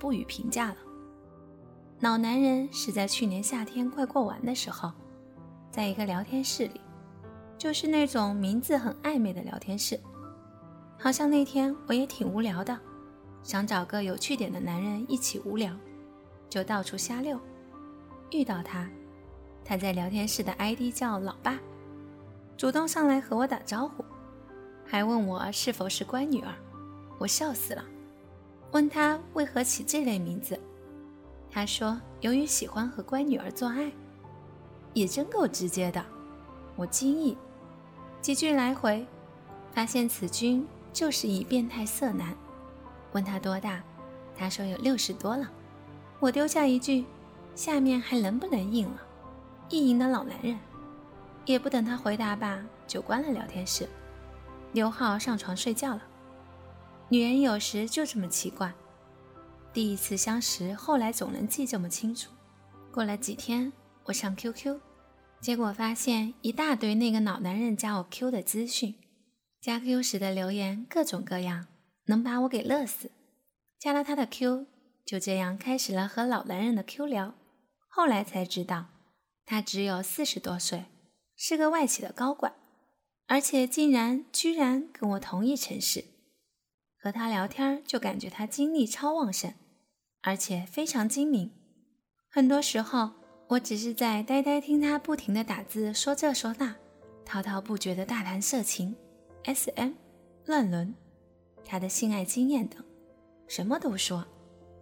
不予评价了。老男人是在去年夏天快过完的时候，在一个聊天室里，就是那种名字很暧昧的聊天室。好像那天我也挺无聊的，想找个有趣点的男人一起无聊，就到处瞎溜。遇到他，他在聊天室的 ID 叫老爸，主动上来和我打招呼，还问我是否是乖女儿。我笑死了，问他为何起这类名字，他说由于喜欢和乖女儿做爱，也真够直接的。我惊异，几句来回，发现此君。就是一变态色男，问他多大，他说有六十多了。我丢下一句，下面还能不能硬了？意淫的老男人，也不等他回答吧，就关了聊天室，刘浩上床睡觉了。女人有时就这么奇怪，第一次相识，后来总能记这么清楚。过了几天，我上 QQ，结果发现一大堆那个老男人加我 Q 的资讯。加 Q 时的留言各种各样，能把我给乐死。加了他的 Q，就这样开始了和老男人的 Q 聊。后来才知道，他只有四十多岁，是个外企的高管，而且竟然居然跟我同一城市。和他聊天就感觉他精力超旺盛，而且非常精明。很多时候，我只是在呆呆听他不停的打字，说这说那，滔滔不绝的大谈色情。S.M. 乱伦，他的性爱经验等，什么都说，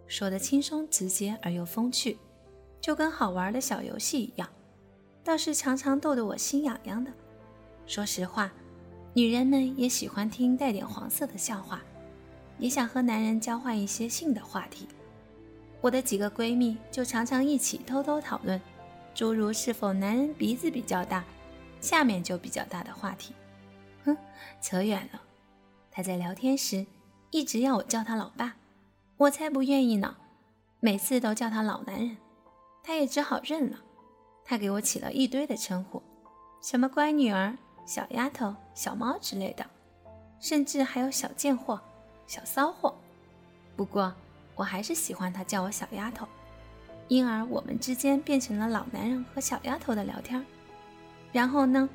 说的轻松直接而又风趣，就跟好玩的小游戏一样，倒是常常逗得我心痒痒的。说实话，女人们也喜欢听带点黄色的笑话，也想和男人交换一些性的话题。我的几个闺蜜就常常一起偷偷讨论，诸如是否男人鼻子比较大，下面就比较大的话题。哼，扯远了。他在聊天时一直要我叫他老爸，我才不愿意呢。每次都叫他老男人，他也只好认了。他给我起了一堆的称呼，什么乖女儿、小丫头、小猫之类的，甚至还有小贱货、小骚货。不过我还是喜欢他叫我小丫头，因而我们之间变成了老男人和小丫头的聊天。然后呢？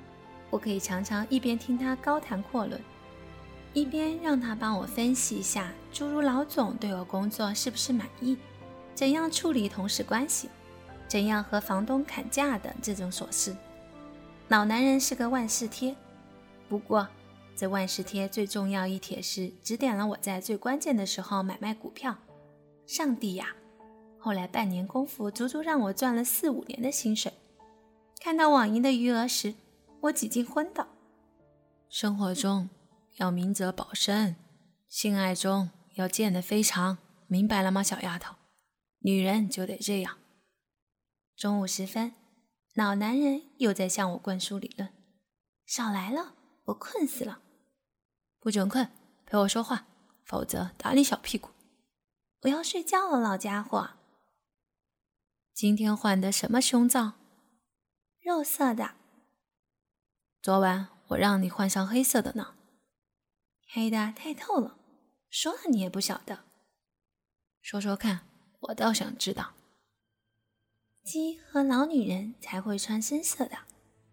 我可以常常一边听他高谈阔论，一边让他帮我分析一下，诸如老总对我工作是不是满意，怎样处理同事关系，怎样和房东砍价的这种琐事。老男人是个万事贴，不过这万事贴最重要一帖是指点了我在最关键的时候买卖股票。上帝呀！后来半年功夫，足足让我赚了四五年的薪水。看到网银的余额时，我几近昏倒。生活中要明哲保身，性爱中要见得非常，明白了吗，小丫头？女人就得这样。中午时分，老男人又在向我灌输理论。少来了，我困死了。不准困，陪我说话，否则打你小屁股。我要睡觉了，老家伙。今天换的什么胸罩？肉色的。昨晚我让你换上黑色的呢，黑的太透了，说了你也不晓得。说说看，我倒想知道。鸡和老女人才会穿深色的，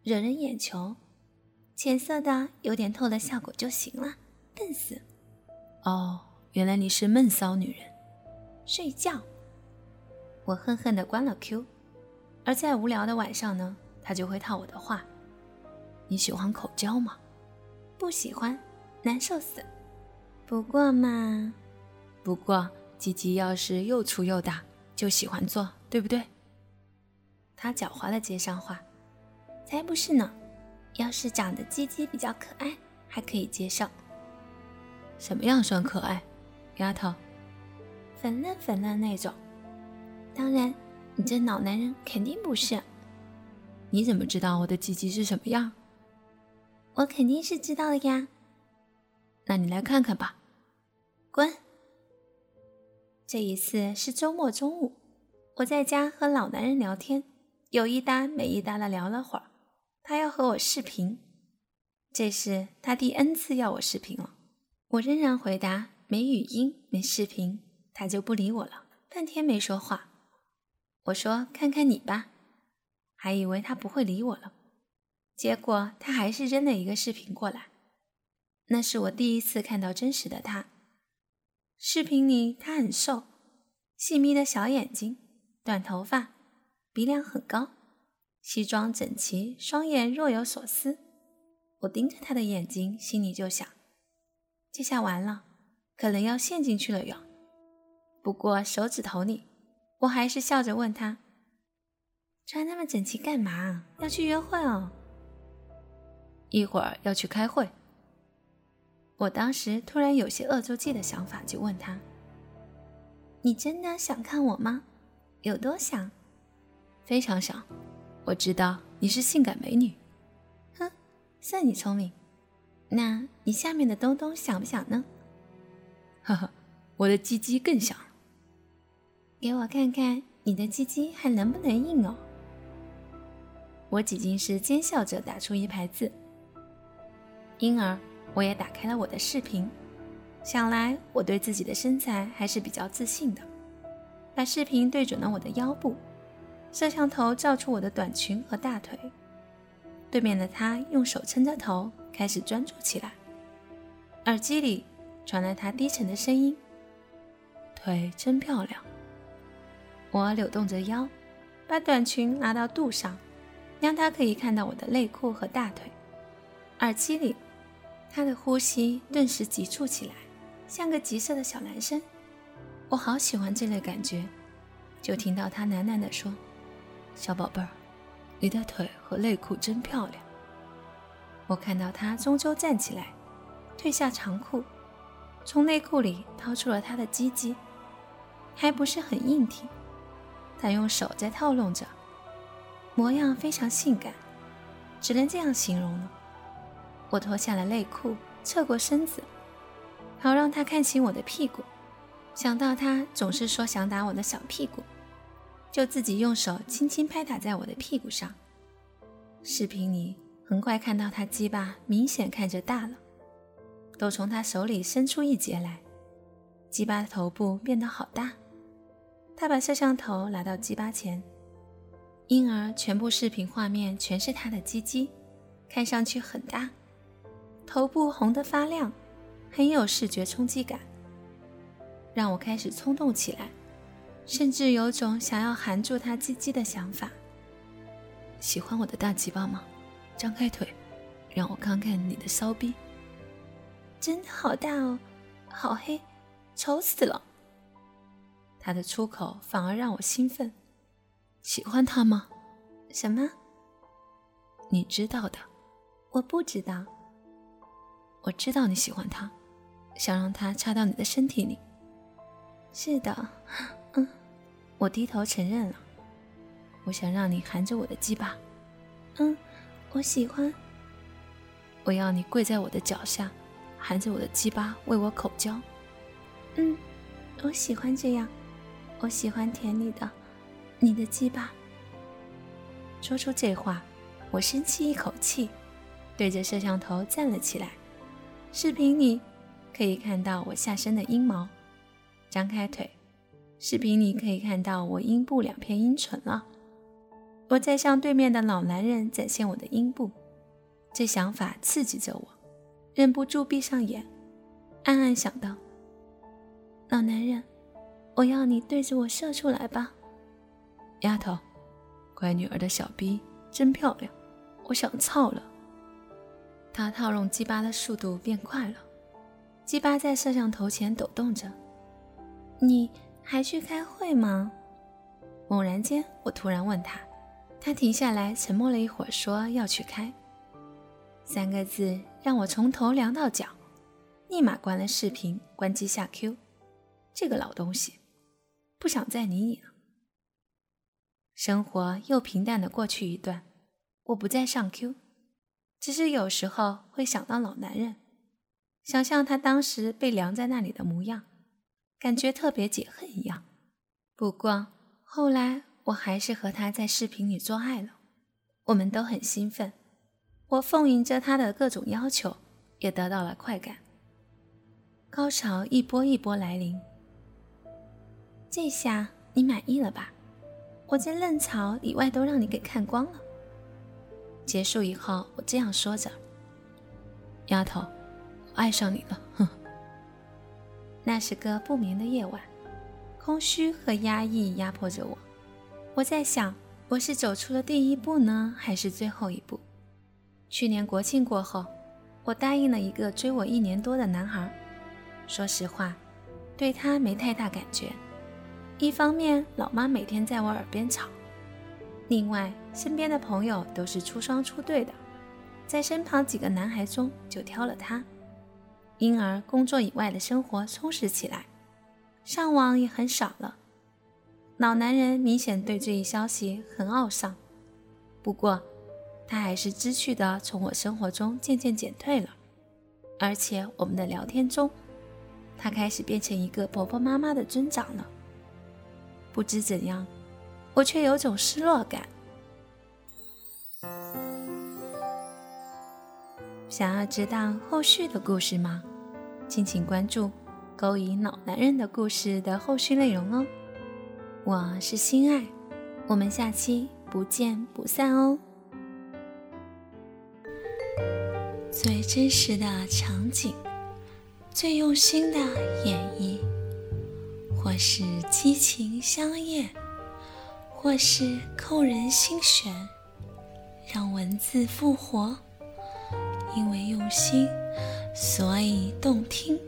惹人眼球。浅色的有点透的效果就行了，笨死。哦，原来你是闷骚女人。睡觉。我恨恨地关了 Q。而在无聊的晚上呢，他就会套我的话。你喜欢口交吗？不喜欢，难受死。不过嘛，不过鸡鸡要是又粗又大，就喜欢做，对不对？他狡猾的接上话：“才不是呢，要是长得鸡鸡比较可爱，还可以接受。什么样算可爱，丫头？粉嫩粉嫩那种。当然，你这老男人肯定不是。你怎么知道我的鸡鸡是什么样？”我肯定是知道的呀，那你来看看吧。滚！这一次是周末中午，我在家和老男人聊天，有一搭没一搭的聊了会儿。他要和我视频，这是他第 N 次要我视频了。我仍然回答没语音、没视频，他就不理我了。半天没说话。我说：“看看你吧。”还以为他不会理我了，结果他还是扔了一个视频过来。那是我第一次看到真实的他。视频里他很瘦，细眯的小眼睛，短头发，鼻梁很高，西装整齐，双眼若有所思。我盯着他的眼睛，心里就想：这下完了，可能要陷进去了哟。不过手指头里，我还是笑着问他：“穿那么整齐干嘛？要去约会哦？一会儿要去开会。”我当时突然有些恶作剧的想法，就问他：“你真的想看我吗？有多想？非常想。我知道你是性感美女。哼，算你聪明。那你下面的东东想不想呢？呵呵，我的鸡鸡更想。给我看看你的鸡鸡还能不能硬哦。”我几近是奸笑着打出一排字，因而。我也打开了我的视频，想来我对自己的身材还是比较自信的。把视频对准了我的腰部，摄像头照出我的短裙和大腿。对面的他用手撑着头，开始专注起来。耳机里传来他低沉的声音：“腿真漂亮。”我扭动着腰，把短裙拿到肚上，让他可以看到我的内裤和大腿。耳机里。他的呼吸顿时急促起来，像个急色的小男生。我好喜欢这类感觉。就听到他喃喃地说：“小宝贝儿，你的腿和内裤真漂亮。”我看到他终究站起来，褪下长裤，从内裤里掏出了他的鸡鸡，还不是很硬挺。他用手在套弄着，模样非常性感，只能这样形容了。我脱下了内裤，侧过身子，好让他看清我的屁股。想到他总是说想打我的小屁股，就自己用手轻轻拍打在我的屁股上。视频里很快看到他鸡巴明显看着大了，都从他手里伸出一截来，鸡巴的头部变得好大。他把摄像头拿到鸡巴前，因而全部视频画面全是他的鸡鸡，看上去很大。头部红得发亮，很有视觉冲击感，让我开始冲动起来，甚至有种想要含住他鸡鸡的想法。喜欢我的大鸡巴吗？张开腿，让我看看你的骚逼。真的好大哦，好黑，丑死了。他的出口反而让我兴奋。喜欢他吗？什么？你知道的。我不知道。我知道你喜欢他，想让他插到你的身体里。是的，嗯，我低头承认了。我想让你含着我的鸡巴。嗯，我喜欢。我要你跪在我的脚下，含着我的鸡巴为我口交。嗯，我喜欢这样。我喜欢舔你的，你的鸡巴。说出这话，我深吸一口气，对着摄像头站了起来。视频里可以看到我下身的阴毛，张开腿，视频里可以看到我阴部两片阴唇了。我在向对面的老男人展现我的阴部，这想法刺激着我，忍不住闭上眼，暗暗想到：老男人，我要你对着我射出来吧。丫头，乖女儿的小逼真漂亮，我想操了。他套用鸡巴的速度变快了，鸡巴在摄像头前抖动着。你还去开会吗？猛然间，我突然问他，他停下来，沉默了一会儿，说要去开。三个字让我从头凉到脚，立马关了视频，关机下 Q。这个老东西，不想再理你了。生活又平淡的过去一段，我不再上 Q。只是有时候会想到老男人，想象他当时被凉在那里的模样，感觉特别解恨一样。不过后来我还是和他在视频里做爱了，我们都很兴奋，我奉迎着他的各种要求，也得到了快感。高潮一波一波来临，这下你满意了吧？我这嫩草里外都让你给看光了。结束以后，我这样说着：“丫头，我爱上你了。”哼。那是个不眠的夜晚，空虚和压抑压迫着我。我在想，我是走出了第一步呢，还是最后一步？去年国庆过后，我答应了一个追我一年多的男孩。说实话，对他没太大感觉。一方面，老妈每天在我耳边吵；另外，身边的朋友都是出双出对的，在身旁几个男孩中就挑了他。因而，工作以外的生活充实起来，上网也很少了。老男人明显对这一消息很懊丧，不过。他还是知趣的从我生活中渐渐减退了，而且我们的聊天中，他开始变成一个婆婆妈妈的尊长了。不知怎样，我却有种失落感。想要知道后续的故事吗？敬请关注《勾引老男人的故事》的后续内容哦。我是心爱，我们下期不见不散哦。最真实的场景，最用心的演绎，或是激情相艳，或是扣人心弦，让文字复活。因为用心，所以动听。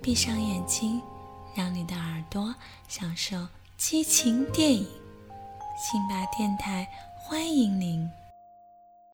闭上眼睛，让你的耳朵享受激情电影。辛巴电台欢迎您。